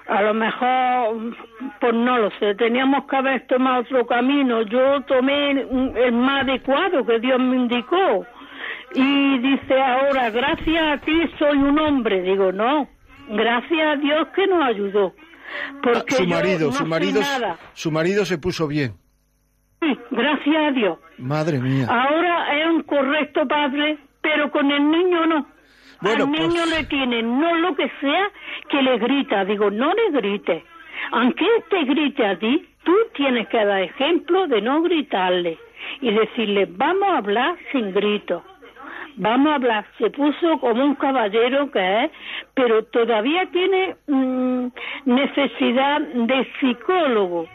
a lo mejor, pues no lo sé, teníamos que haber tomado otro camino. Yo tomé el, más adecuado que Dios me indicó. Y dice ahora, gracias a ti soy un hombre. Digo, no, gracias a Dios que nos ayudó. Porque Ah, su marido, no su marido, nada. su marido se puso bien. Sí, gracias a Dios. Madre mía. Ahora es un correcto padre, pero con el niño no. Bueno, Al niño pues- le tiene no lo que sea que le grita. Digo, no le grite. Aunque él te grite a ti, tú tienes que dar ejemplo de no gritarle y decirle, vamos a hablar sin grito. Vamos a hablar. Se puso como un caballero que es, pero todavía tiene mm, necesidad de psicólogo.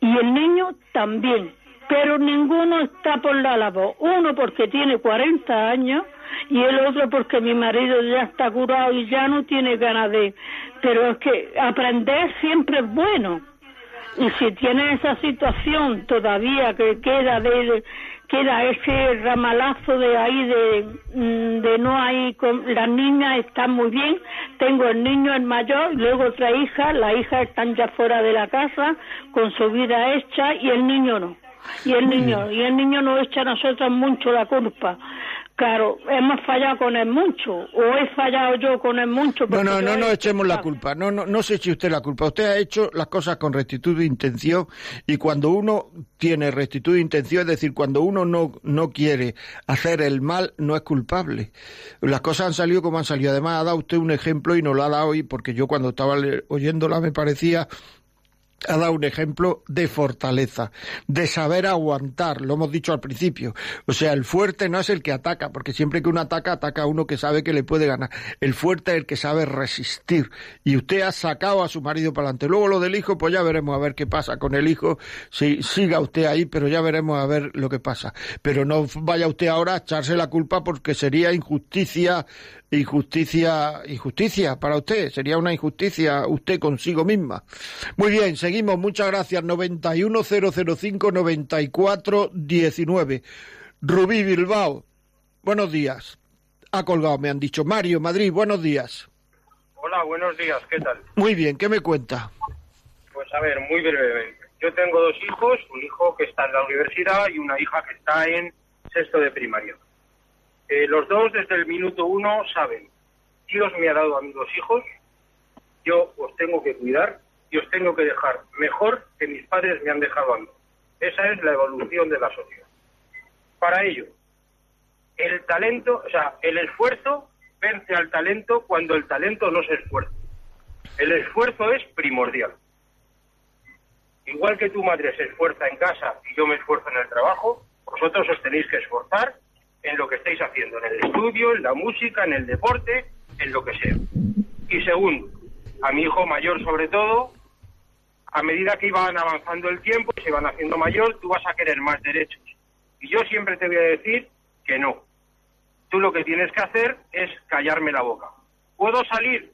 Y el niño también. Pero ninguno está por la labor. Uno porque tiene 40 años y el otro porque mi marido ya está curado y ya no tiene ganas de... Pero es que aprender siempre es bueno. Y si tiene esa situación todavía que queda de queda ese ramalazo de ahí de, mm, de no hay con- las niñas están muy bien tengo el niño el mayor y luego otra hija las hijas están ya fuera de la casa con su vida hecha y el niño no. Y el niño y el niño nos echa a nosotros mucho la culpa claro hemos fallado con él mucho o he fallado yo con él mucho No, no, no he nos echemos la culpa. No, no, no se eche usted la culpa. Usted ha hecho las cosas con rectitud de intención y cuando uno tiene rectitud de intención, es decir, cuando uno no, no quiere hacer el mal, no es culpable. Las cosas han salido como han salido. Además, ha dado usted un ejemplo y nos lo ha dado hoy porque yo cuando estaba oyéndola me parecía ha dado un ejemplo de fortaleza, de saber aguantar, lo hemos dicho al principio. O sea, el fuerte no es el que ataca, porque siempre que uno ataca, ataca a uno que sabe que le puede ganar. El fuerte es el que sabe resistir. Y usted ha sacado a su marido para adelante. Luego lo del hijo, pues ya veremos a ver qué pasa con el hijo. Si siga usted ahí, pero ya veremos a ver lo que pasa. Pero no vaya usted ahora a echarse la culpa porque sería injusticia, injusticia, injusticia para usted. Sería una injusticia usted consigo misma. Muy bien, seguimos. Muchas gracias. 910059419. Rubí Bilbao. Buenos días. Ha colgado, me han dicho. Mario, Madrid, buenos días. Hola, buenos días, ¿qué tal? Muy bien, ¿qué me cuenta? Pues a ver, muy brevemente. Yo tengo dos hijos, un hijo que está en la universidad y una hija que está en sexto de primaria. Eh, los dos desde el minuto uno saben, Dios me ha dado a mí dos hijos, yo os tengo que cuidar y os tengo que dejar mejor que mis padres me han dejado a mí. Esa es la evolución de la sociedad. Para ello, el talento, o sea, el esfuerzo vence al talento cuando el talento no se esfuerza. El esfuerzo es primordial. Igual que tu madre se esfuerza en casa y yo me esfuerzo en el trabajo, vosotros os tenéis que esforzar en lo que estáis haciendo, en el estudio, en la música, en el deporte, en lo que sea. Y segundo, a mi hijo mayor sobre todo, a medida que iban avanzando el tiempo y se iban haciendo mayor, tú vas a querer más derechos. Y yo siempre te voy a decir que no. Tú lo que tienes que hacer es callarme la boca. ¿Puedo salir?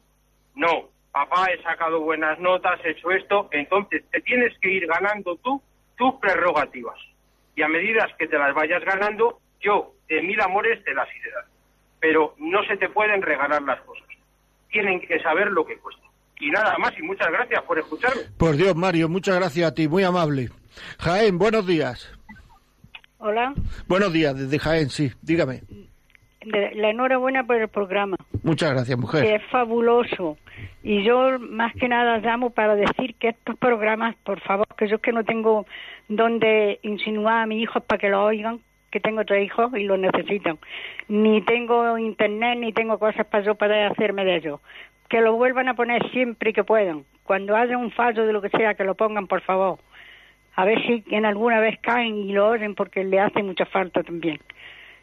No. Papá, he sacado buenas notas, he hecho esto. Entonces te tienes que ir ganando tú tus prerrogativas. Y a medida que te las vayas ganando, yo de mil amores te las iré dando. Pero no se te pueden regalar las cosas. Tienen que saber lo que cuesta. Y nada más, y muchas gracias por escucharme. Por Dios, Mario, muchas gracias a ti, muy amable. Jaén, buenos días. Hola, Buenos días, desde Jaén, sí, dígame. la enhorabuena por el programa, Muchas gracias, que mujer. es fabuloso. Y yo más que nada llamo para decir que estos programas, por favor, que yo es que no tengo donde insinuar a mis hijos para que lo oigan, que tengo tres hijos y lo necesitan. Ni tengo internet, ni tengo cosas para yo poder hacerme de ellos. Que lo vuelvan a poner siempre que puedan. Cuando haya un fallo de lo que sea, que lo pongan, por favor. A ver si en alguna vez caen y lo oyen porque le hace mucha falta también.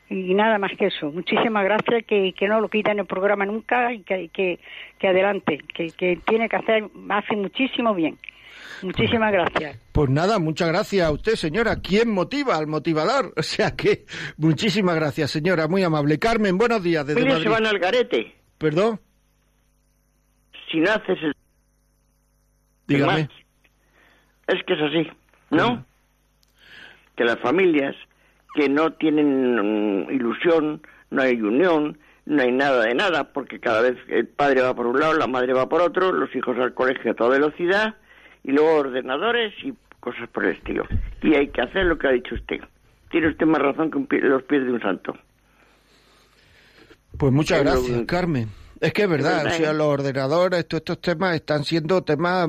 Y nada más que eso. Muchísimas gracias, que, que no lo quiten el programa nunca y que, que, que adelante, que, que tiene que hacer, hace muchísimo bien. Muchísimas gracias. Pues nada, muchas gracias a usted, señora. ¿Quién motiva al motivador? O sea que, muchísimas gracias, señora, muy amable. Carmen, buenos días desde Madrid. se van al garete. ¿Perdón? Si no haces el... Dígame. Es que es así, ¿no? Que las familias que no tienen mm, ilusión, no hay unión, no hay nada de nada, porque cada vez el padre va por un lado, la madre va por otro, los hijos al colegio a toda velocidad, y luego ordenadores y cosas por el estilo. Y hay que hacer lo que ha dicho usted. Tiene usted más razón que un pie- los pies de un santo. Pues muchas gracias, que- Carmen. Es que es verdad, verdad, o sea, ¿eh? los ordenadores, todos estos temas están siendo temas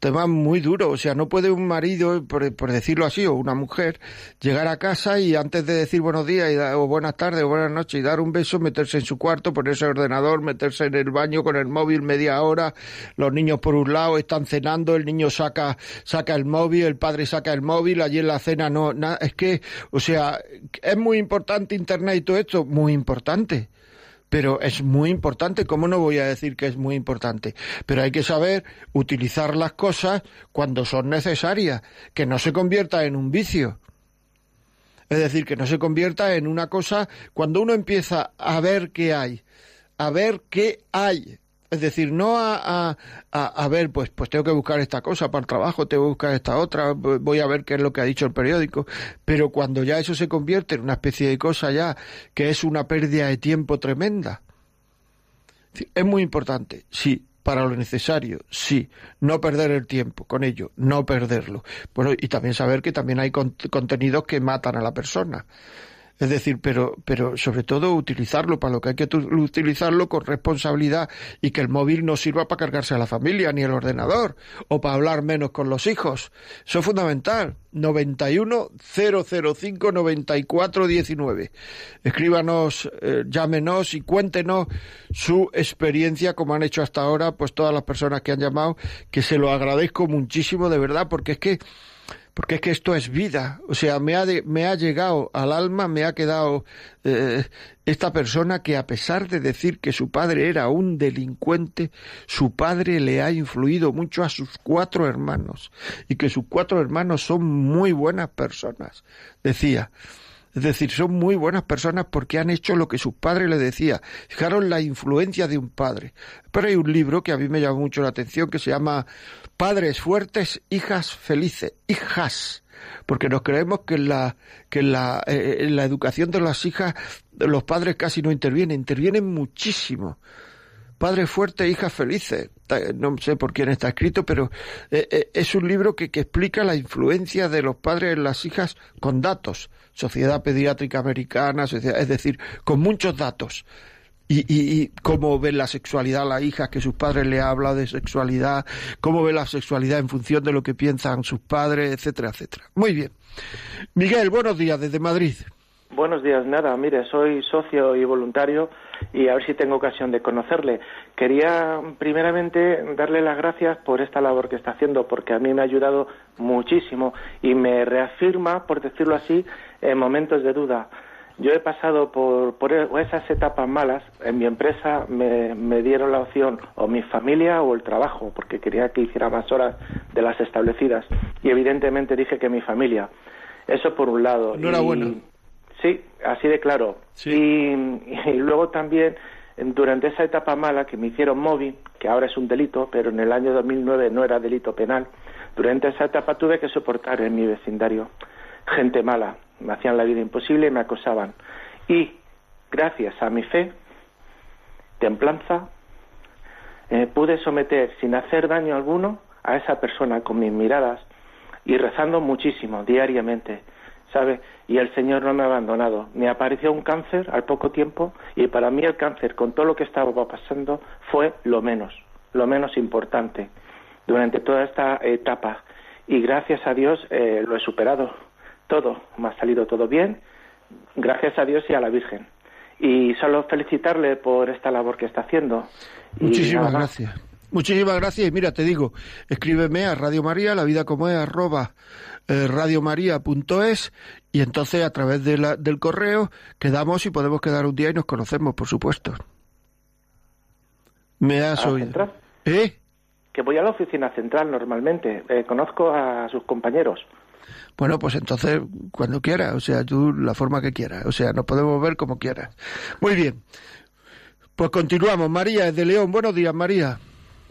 temas muy duros, o sea, no puede un marido, por, por decirlo así, o una mujer, llegar a casa y antes de decir buenos días y o buenas tardes o buenas noches y dar un beso, meterse en su cuarto, ponerse el ordenador, meterse en el baño con el móvil media hora, los niños por un lado están cenando, el niño saca saca el móvil, el padre saca el móvil, allí en la cena no, nada, es que, o sea, es muy importante internet y todo esto, muy importante pero es muy importante, ¿cómo no voy a decir que es muy importante? Pero hay que saber utilizar las cosas cuando son necesarias, que no se convierta en un vicio. Es decir, que no se convierta en una cosa cuando uno empieza a ver qué hay, a ver qué hay. Es decir, no a, a, a, ver, pues, pues tengo que buscar esta cosa para el trabajo, tengo que buscar esta otra, voy a ver qué es lo que ha dicho el periódico. Pero cuando ya eso se convierte en una especie de cosa ya que es una pérdida de tiempo tremenda, es muy importante, sí, para lo necesario, sí, no perder el tiempo con ello, no perderlo. Bueno, y también saber que también hay cont- contenidos que matan a la persona. Es decir, pero, pero sobre todo utilizarlo para lo que hay que utilizarlo con responsabilidad y que el móvil no sirva para cargarse a la familia ni el ordenador o para hablar menos con los hijos. Eso es fundamental. 91 005 94 19. Escríbanos, eh, llámenos y cuéntenos su experiencia como han hecho hasta ahora, pues todas las personas que han llamado, que se lo agradezco muchísimo de verdad, porque es que porque es que esto es vida. O sea, me ha, de- me ha llegado al alma, me ha quedado eh, esta persona que a pesar de decir que su padre era un delincuente, su padre le ha influido mucho a sus cuatro hermanos y que sus cuatro hermanos son muy buenas personas, decía. Es decir, son muy buenas personas porque han hecho lo que sus padres le decía. Fijaron la influencia de un padre. Pero hay un libro que a mí me llama mucho la atención que se llama Padres fuertes, hijas felices. Hijas. Porque nos creemos que en la, que en la, eh, en la educación de las hijas los padres casi no intervienen. Intervienen muchísimo Padres fuertes, hijas felices. No sé por quién está escrito, pero eh, eh, es un libro que, que explica la influencia de los padres en las hijas con datos. Sociedad Pediátrica Americana, es decir, con muchos datos. Y, y, cómo ven la sexualidad las hijas, que sus padres le hablan de sexualidad, cómo ven la sexualidad en función de lo que piensan sus padres, etcétera, etcétera. Muy bien. Miguel, buenos días desde Madrid. Buenos días, nada, mire, soy socio y voluntario y a ver si tengo ocasión de conocerle. Quería primeramente darle las gracias por esta labor que está haciendo, porque a mí me ha ayudado muchísimo y me reafirma, por decirlo así, en momentos de duda. Yo he pasado por, por esas etapas malas. En mi empresa me, me dieron la opción o mi familia o el trabajo, porque quería que hiciera más horas de las establecidas. Y evidentemente dije que mi familia. Eso por un lado. Enhorabuena. Y- Sí, así de claro. Y, y luego también, durante esa etapa mala que me hicieron móvil, que ahora es un delito, pero en el año 2009 no era delito penal, durante esa etapa tuve que soportar en mi vecindario gente mala. Me hacían la vida imposible y me acosaban. Y gracias a mi fe, templanza, eh, pude someter sin hacer daño alguno a esa persona con mis miradas y rezando muchísimo diariamente, ¿sabe? Y el Señor no me ha abandonado. Me apareció un cáncer al poco tiempo y para mí el cáncer, con todo lo que estaba pasando, fue lo menos, lo menos importante durante toda esta etapa. Y gracias a Dios eh, lo he superado todo, me ha salido todo bien, gracias a Dios y a la Virgen. Y solo felicitarle por esta labor que está haciendo. Muchísimas gracias. Muchísimas gracias. Y mira, te digo, escríbeme a Radio María, la vida como es, arroba eh, radiomaria.es y entonces a través de la- del correo quedamos y podemos quedar un día y nos conocemos, por supuesto. ¿Me has ¿A la oído? central? ¿Eh? Que voy a la oficina central normalmente, eh, conozco a sus compañeros. Bueno, pues entonces cuando quieras, o sea, tú la forma que quieras, o sea, nos podemos ver como quieras. Muy bien. Pues continuamos. María es de León. Buenos días, María.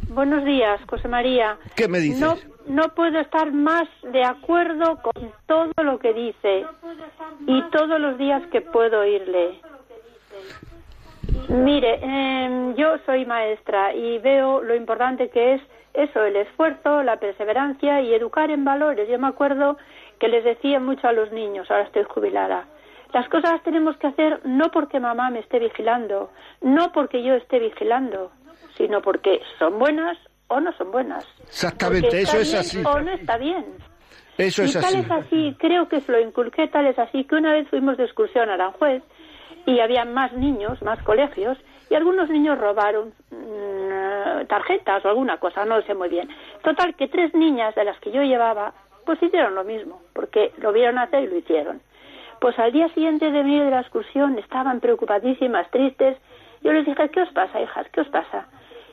Buenos días, José María. ¿Qué me dices? No, no puedo estar más de acuerdo con todo lo que dice y todos los días que puedo oírle. Mire, em, yo soy maestra y veo lo importante que es eso, el esfuerzo, la perseverancia y educar en valores. Yo me acuerdo que les decía mucho a los niños, ahora estoy jubilada, las cosas las tenemos que hacer no porque mamá me esté vigilando, no porque yo esté vigilando, sino porque son buenas o no son buenas. Exactamente, eso es así. O no está bien. Eso y es tal así. es así, creo que lo inculqué, tal es así, que una vez fuimos de excursión a Aranjuez y había más niños, más colegios, y algunos niños robaron mm, tarjetas o alguna cosa, no lo sé muy bien. Total, que tres niñas de las que yo llevaba, pues hicieron lo mismo, porque lo vieron hacer y lo hicieron. Pues al día siguiente de venir de la excursión estaban preocupadísimas, tristes. Yo les dije, ¿qué os pasa, hijas? ¿Qué os pasa?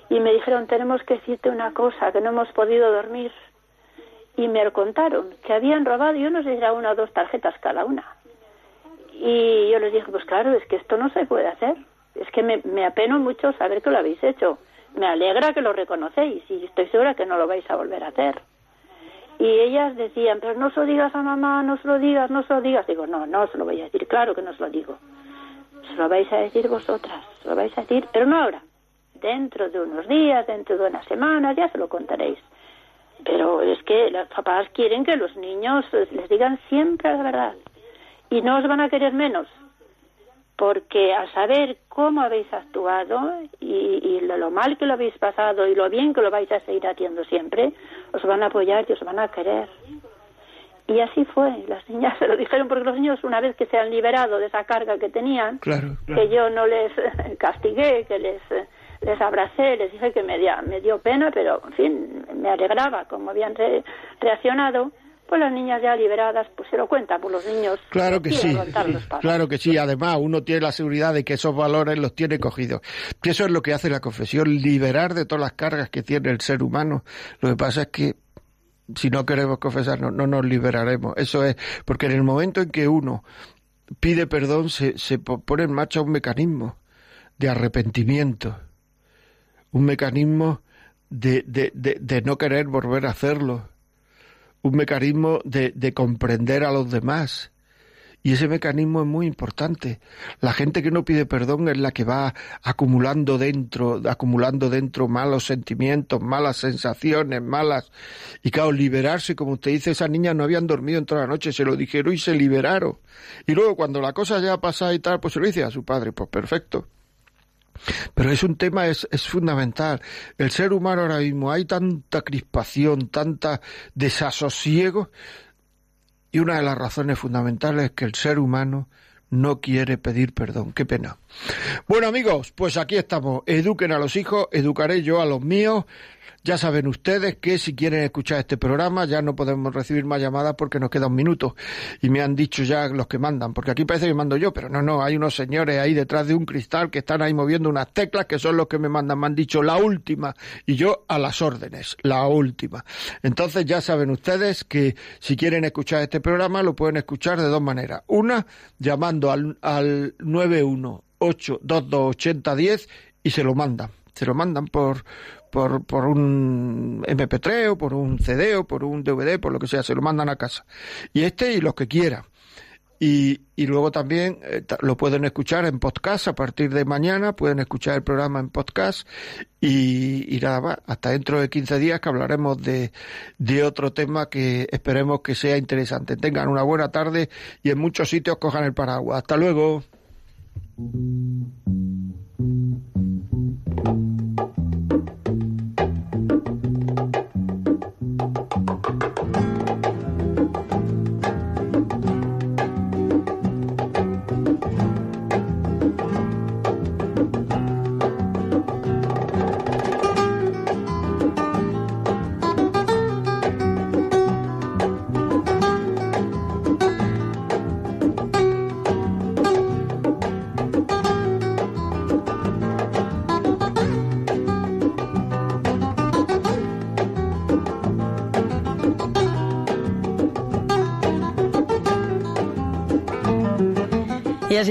Y me dijeron, tenemos que decirte una cosa, que no hemos podido dormir y me contaron que habían robado, yo no sé si era una o dos tarjetas cada una. Y yo les dije, pues claro, es que esto no se puede hacer. Es que me, me apeno mucho saber que lo habéis hecho. Me alegra que lo reconocéis y estoy segura que no lo vais a volver a hacer. Y ellas decían, pero no se lo digas a mamá, no se lo digas, no se lo digas. Digo, no, no se lo voy a decir, claro que no se lo digo. Se lo vais a decir vosotras, se lo vais a decir, pero no ahora. Dentro de unos días, dentro de unas semanas, ya se lo contaréis. Pero es que los papás quieren que los niños les digan siempre la verdad. Y no os van a querer menos. Porque al saber cómo habéis actuado y, y lo, lo mal que lo habéis pasado y lo bien que lo vais a seguir haciendo siempre, os van a apoyar y os van a querer. Y así fue. Las niñas se lo dijeron porque los niños, una vez que se han liberado de esa carga que tenían, Claro, que yo no les castigué, que les, les abracé, les dije que me, dio- me dio pena, pero en fin, me alegraba cómo habían re- reaccionado, pues las niñas ya liberadas, pues se lo cuentan, pues los niños Claro que sí, claro que sí. Además, uno tiene la seguridad de que esos valores los tiene cogidos. Y eso es lo que hace la confesión, liberar de todas las cargas que tiene el ser humano. Lo que pasa es que si no queremos confesarnos, no nos liberaremos. Eso es, porque en el momento en que uno pide perdón, se, se po- pone en marcha un mecanismo de arrepentimiento, un mecanismo de, de, de, de no querer volver a hacerlo, un mecanismo de, de comprender a los demás Y ese mecanismo es muy importante. La gente que no pide perdón es la que va acumulando dentro, acumulando dentro malos sentimientos, malas sensaciones, malas. Y claro, liberarse, como usted dice, esas niñas no habían dormido en toda la noche, se lo dijeron y se liberaron. Y luego cuando la cosa ya ha pasado y tal, pues se lo dice a su padre, pues perfecto. Pero es un tema, es, es fundamental. El ser humano ahora mismo, hay tanta crispación, tanta desasosiego, y una de las razones fundamentales es que el ser humano no quiere pedir perdón. Qué pena. Bueno amigos, pues aquí estamos. Eduquen a los hijos, educaré yo a los míos. Ya saben ustedes que si quieren escuchar este programa ya no podemos recibir más llamadas porque nos queda un minuto. Y me han dicho ya los que mandan, porque aquí parece que mando yo, pero no, no, hay unos señores ahí detrás de un cristal que están ahí moviendo unas teclas que son los que me mandan. Me han dicho la última y yo a las órdenes, la última. Entonces ya saben ustedes que si quieren escuchar este programa lo pueden escuchar de dos maneras. Una, llamando al, al 918228010 y se lo mandan. Se lo mandan por, por, por un MP3 o por un CD o por un DVD, por lo que sea, se lo mandan a casa. Y este y los que quieran. Y, y luego también eh, lo pueden escuchar en podcast a partir de mañana, pueden escuchar el programa en podcast y, y nada más, hasta dentro de 15 días que hablaremos de, de otro tema que esperemos que sea interesante. Tengan una buena tarde y en muchos sitios cojan el paraguas. Hasta luego.